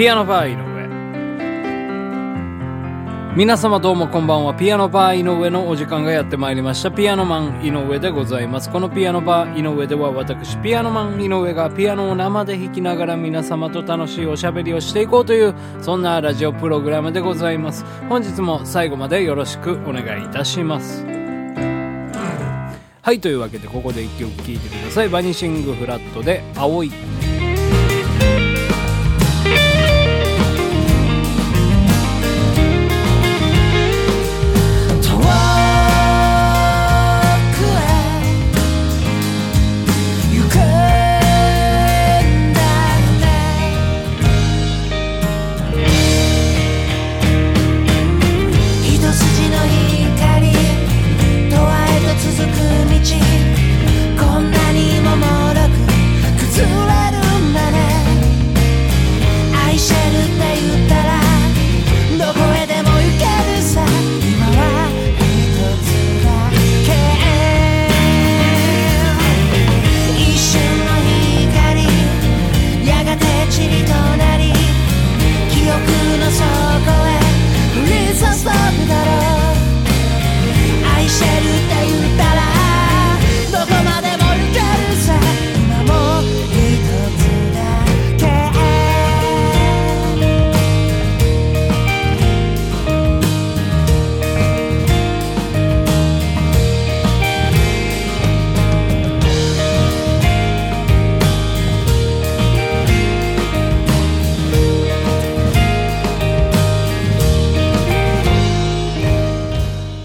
ピアノバー井上。皆様どうもこんばんは。ピアノバー井上のお時間がやってまいりました。ピアノマン井上でございます。このピアノバー井上では私ピアノマン井上がピアノを生で弾きながら皆様と楽しいおしゃべりをしていこうというそんなラジオプログラムでございます。本日も最後までよろしくお願いいたします。はいというわけでここで1曲聴いてください。バニシングフラットで「青い」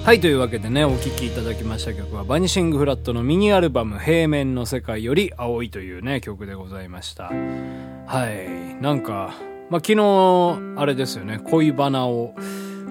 はい、というわけでね、お聴きいただきました曲は、バニシングフラットのミニアルバム、平面の世界より青いというね、曲でございました。はい。なんか、まあ、昨日、あれですよね、恋バナを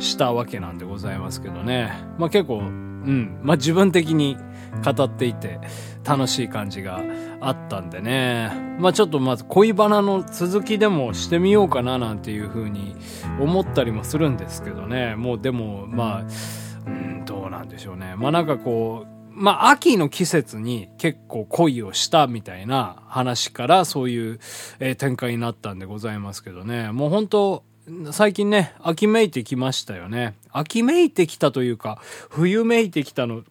したわけなんでございますけどね。まあ、結構、うん、まあ、自分的に語っていて、楽しい感じがあったんでね。まあ、ちょっとまず恋バナの続きでもしてみようかななんていう風に思ったりもするんですけどね。もうでも、まあ、うん、どうなんでしょうね。まあなんかこう、まあ秋の季節に結構恋をしたみたいな話からそういう、えー展開になったんでございますけどね。もう本当最近ね、秋めいてきましたよね。秋めいてきたというか、冬めいてきたの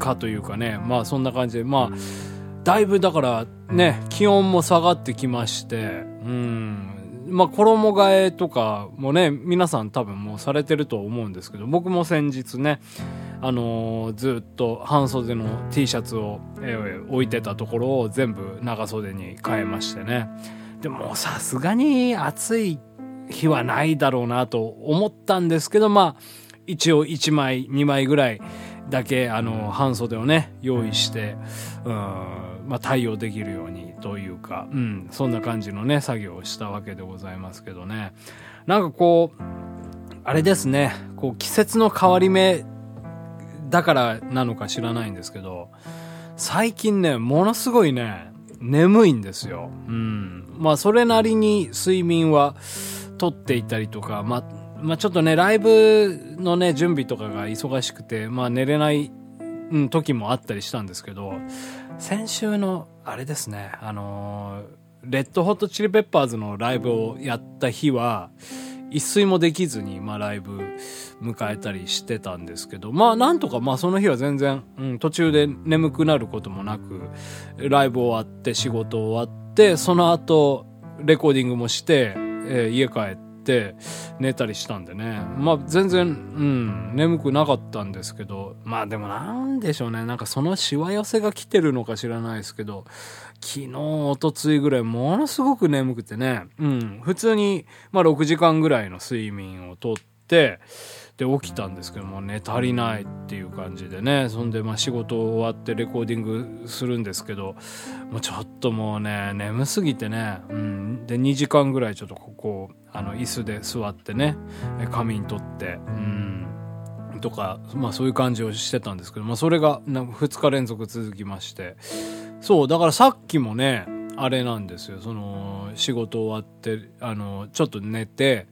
かというかね。まあそんな感じで、まあ、だいぶだからね、気温も下がってきまして、うん。まあ衣替えとかもね、皆さん多分もうされてると思うんですけど、僕も先日ね、あのーずっと半袖の T シャツを、えー置いてたところを全部長袖に変えましてね。でもさすがに暑い日はないだろうなと思ったんですけど、まあ、一応1枚、2枚ぐらいだけ、あの、半袖をね、用意して、うん、まあ、対応できるようにというか、うん、そんな感じのね、作業をしたわけでございますけどね。なんかこう、あれですね、こう、季節の変わり目だからなのか知らないんですけど、最近ね、ものすごいね、眠いんですよ。うん。まあ、それなりに睡眠は取っていたりとか、ま、まあ、ちょっとね、ライブのね、準備とかが忙しくて、まあ、寝れない、時もあったりしたんですけど、先週の、あれですね、あのレッドホットチリペッパーズのライブをやった日は、一睡もできずに、まあ、ライブ迎えたりしてたんですけど、まあ、なんとか、まあ、その日は全然、うん、途中で眠くなることもなく、ライブ終わって、仕事終わって、その後、レコーディングもして、えー家帰って、寝たりしたんでね。まあ、全然、うん、眠くなかったんですけど、まあ、でもなんでしょうね。なんかそのしわ寄せが来てるのか知らないですけど、昨日、おとついぐらい、ものすごく眠くてね、うん、普通に、まあ、6時間ぐらいの睡眠をとって、で、起きたんですけども、寝足りないっていう感じでね、そんで、まあ、仕事終わってレコーディングするんですけど、もうちょっともうね、眠すぎてね、うん、で、2時間ぐらいちょっとここ、あの、椅子で座ってね、え仮眠取って、うん、とか、まあそういう感じをしてたんですけど、まあそれが2日連続続きまして、そう、だからさっきもね、あれなんですよ、その、仕事終わって、あの、ちょっと寝て、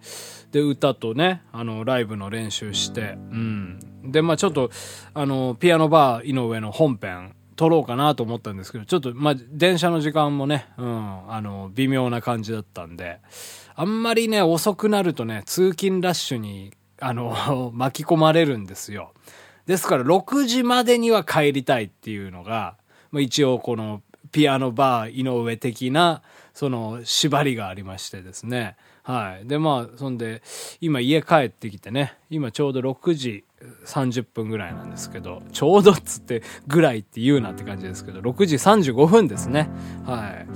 で、歌とね、あの、ライブの練習して、うん。で、まあちょっと、あの、ピアノバー井上の本編、撮ろうかなと思ったんですけど、ちょっと、まあ、電車の時間もね、うん、あの、微妙な感じだったんで、あんまりね、遅くなるとね、通勤ラッシュに、あの、巻き込まれるんですよ。ですから、6時までには帰りたいっていうのが、まあ、一応この、ピアノバー井上的な、その、縛りがありましてですね。はい。で、まあ、そんで、今家帰ってきてね、今ちょうど6時30分ぐらいなんですけど、ちょうどっつってぐらいって言うなって感じですけど、6時35分ですね。はい。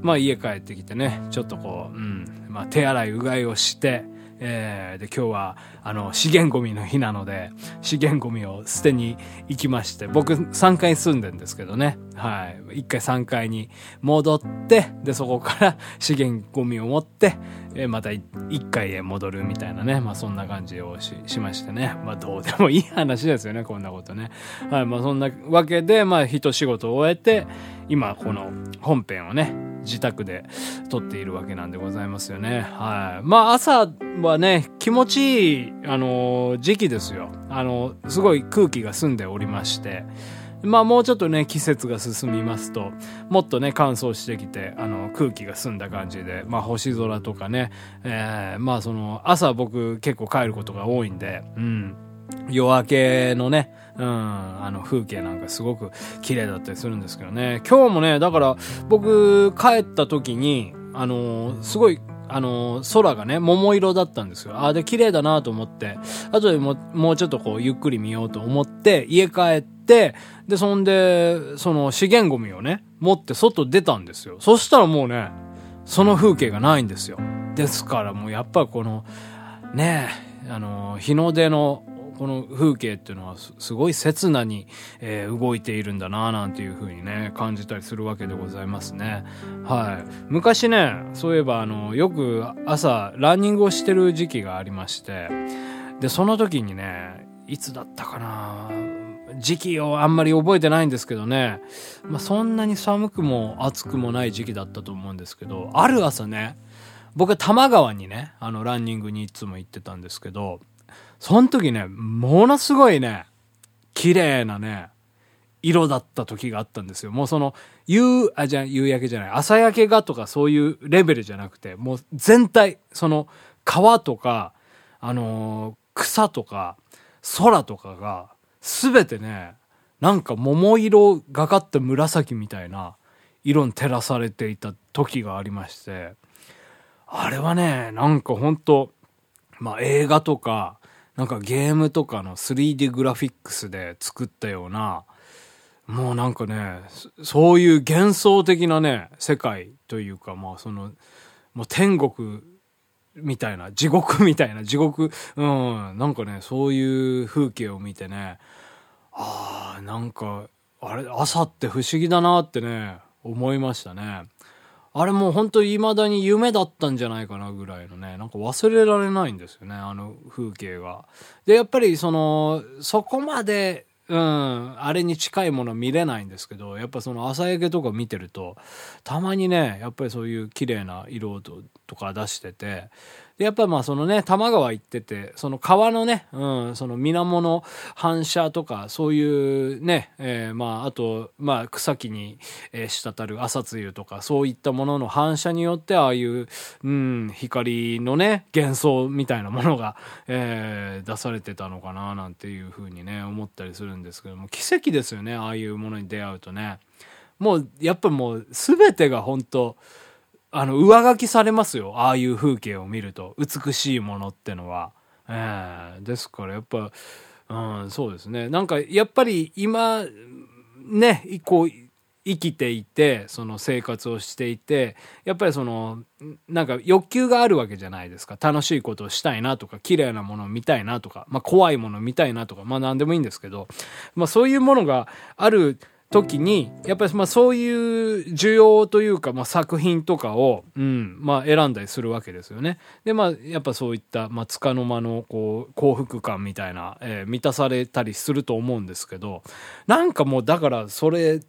まあ家帰ってきてね、ちょっとこう、うん、まあ手洗いうがいをして、えー、で今日はあの資源ゴミの日なので資源ゴミを捨てに行きまして僕3階に住んでるんですけどね。はい。1回3階に戻ってでそこから 資源ゴミを持って、えー、また1階へ戻るみたいなね。まあそんな感じをししましてね。まあどうでもいい話ですよねこんなことね。はい。まあそんなわけでまあ一仕事を終えて今この本編をね自宅で撮っているわけなんでございますよね。はい。まあ朝はね、気持ちいい、あのー、時期ですよ。あのー、すごい空気が澄んでおりまして。まあもうちょっとね、季節が進みますと、もっとね、乾燥してきて、あの、空気が澄んだ感じで、まあ星空とかね、えー、まあその、朝僕結構帰ることが多いんで、うん。夜明けのね、うん、あの風景なんかすごく綺麗だったりするんですけどね。今日もね、だから僕帰った時に、あのー、すごいあの、空がね、桃色だったんですよ。ああ、で、綺麗だなと思って、後でももうちょっとこう、ゆっくり見ようと思って、家帰って、で、そんで、その資源ゴミをね、持って外出たんですよ。そしたらもうね、その風景がないんですよ。ですからもうやっぱこの、ねえ、あの、日の出のこの風景っていうのはすごい刹那に、えー、動いているんだななんていう風にね感じたりするわけでございますね。はい。昔ねそういえばあのよく朝ランニングをしてる時期がありましてでその時にねいつだったかな時期をあんまり覚えてないんですけどね、まあ、そんなに寒くも暑くもない時期だったと思うんですけどある朝ね僕は多摩川にねあのランニングにいつも行ってたんですけどその時ね、ものすごいね、綺麗なね、色だった時があったんですよ。もうその、夕、あ、じゃ夕焼けじゃない、朝焼けがとかそういうレベルじゃなくて、もう全体、その、川とか、あのー、草とか、空とかが、すべてね、なんか桃色がかった紫みたいな色に照らされていた時がありまして、あれはね、なんかほんと、まあ映画とか、なんかゲームとかの 3D グラフィックスで作ったような、もうなんかね、そういう幻想的なね、世界というか、まあその、もう天国みたいな、地獄みたいな、地獄、うん、なんかね、そういう風景を見てね、ああ、なんか、あれ、朝って不思議だなってね、思いましたね。あれもう本当未だに夢だったんじゃないかなぐらいのね、なんか忘れられないんですよね、あの風景が。で、やっぱりその、そこまで、うん、あれに近いもの見れないんですけど、やっぱその朝焼けとか見てると、たまにね、やっぱりそういう綺麗な色とか出してて、で、やっぱまあそのね、多摩川行ってて、その川のね、うん、その水面の反射とか、そういうね、えー、まああと、まあ草木に、えー、滴る朝露とか、そういったものの反射によって、ああいう、うん、光のね、幻想みたいなものが、えー、出されてたのかな、なんていうふうにね、思ったりするんですけども、奇跡ですよね、ああいうものに出会うとね。もう、やっぱもう、すべてが本当あの、上書きされますよ。ああいう風景を見ると。美しいものってのは。ええー、ですからやっぱ、うん、そうですね。なんか、やっぱり今、ね、こう、生きていて、その生活をしていて、やっぱりその、なんか欲求があるわけじゃないですか。楽しいことをしたいなとか、綺麗なものを見たいなとか、まあ怖いものを見たいなとか、まあ何でもいいんですけど、まあそういうものがある時に、やっぱりまあそういう需要というか、まあ作品とかを、うん、まあ選んだりするわけですよね。で、まあやっぱそういった、まあ束の間のこう幸福感みたいな、えー、満たされたりすると思うんですけど、なんかもうだからそれ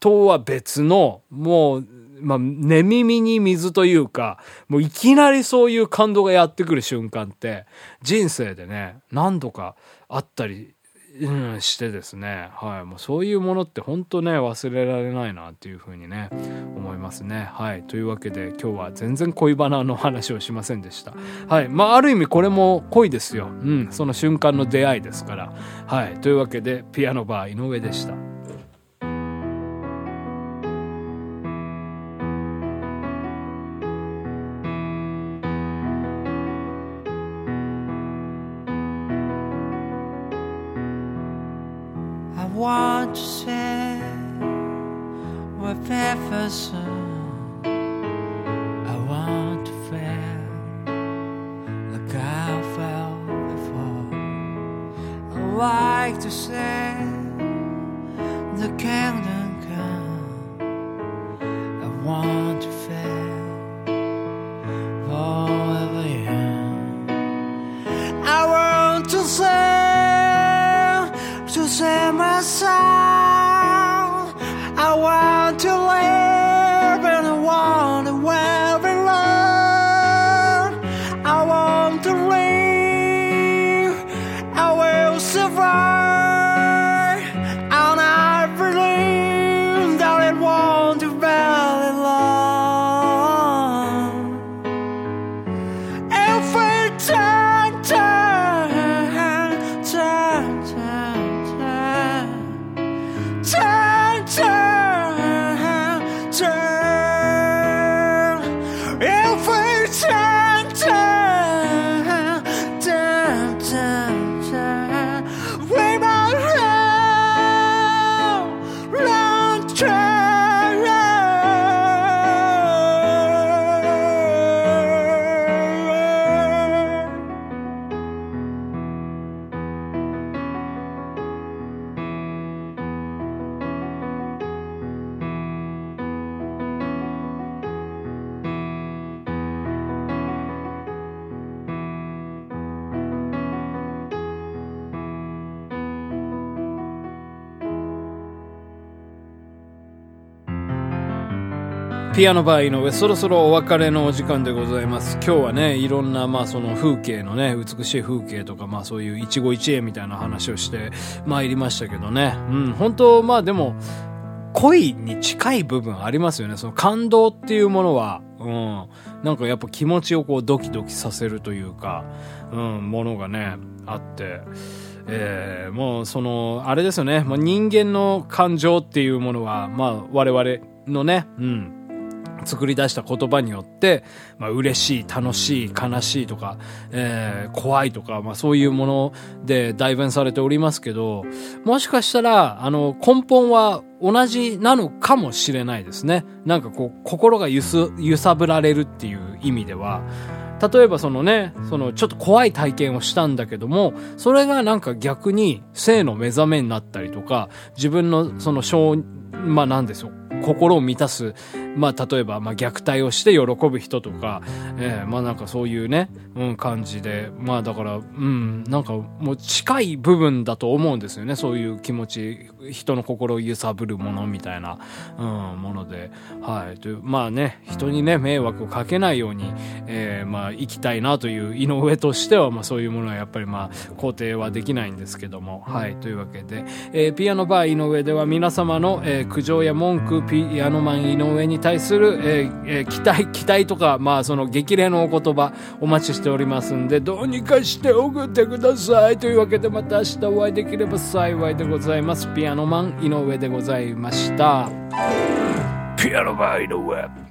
とは別の、もう、まあ、寝耳に水というか、もういきなりそういう感動がやってくる瞬間って、人生でね、何度かあったりうん、してですね、はい、もうそういうものって本当ね忘れられないなっていうふうにね思いますね。はい、というわけで今日は全然恋バナの話をしませんでした。はい、まあある意味これも恋ですよ。うん、その瞬間の出会いですから。はい、というわけでピアノバー井上でした。Like to say ピアノバー井上そろそろお別れのお時間でございます。今日はねいろんなまあその風景のね美しい風景とかまあそういう一期一会みたいな話をしてまいりましたけどね。うん本当まあでも恋に近い部分ありますよね。その感動っていうものはうんなんかやっぱ気持ちをこうドキドキさせるというかうんものがねあってえーもうそのあれですよね、まあ、人間の感情っていうものはまあ我々のねうん。作り出した言葉によって、まあ、嬉しい、楽しい、悲しいとか、えー怖いとか、まあ、そういうもので代弁されておりますけど、もしかしたら、あの、根本は同じなのかもしれないですね。なんかこう、心がゆす、揺さぶられるっていう意味では、例えばそのね、そのちょっと怖い体験をしたんだけども、それがなんか逆に性の目覚めになったりとか、自分のその小、まあなんですよ、心を満たす、まあ例えばまあ虐待をして喜ぶ人とか、えーまあなんかそういうね、うん、感じで、まあだから、うん、なんかもう近い部分だと思うんですよね、そういう気持ち、人の心を揺さぶるものみたいな、うん、もので、はい。という、まあね、人にね、迷惑をかけないように、えーまあ生きたいなという井上としては、まあそういうものはやっぱりまあ肯定はできないんですけども、はい。というわけで、えーピアノバー井上では皆様の、えー苦情や文句、ピアノマン井上に対する、えーえー期待、期待とか、まあその激励のお言葉お待ちしておりますんで、どうにかして送ってください。というわけでまた明日お会いできれば幸いでございます。ピアノマン井上でございました。ピアノバー井上。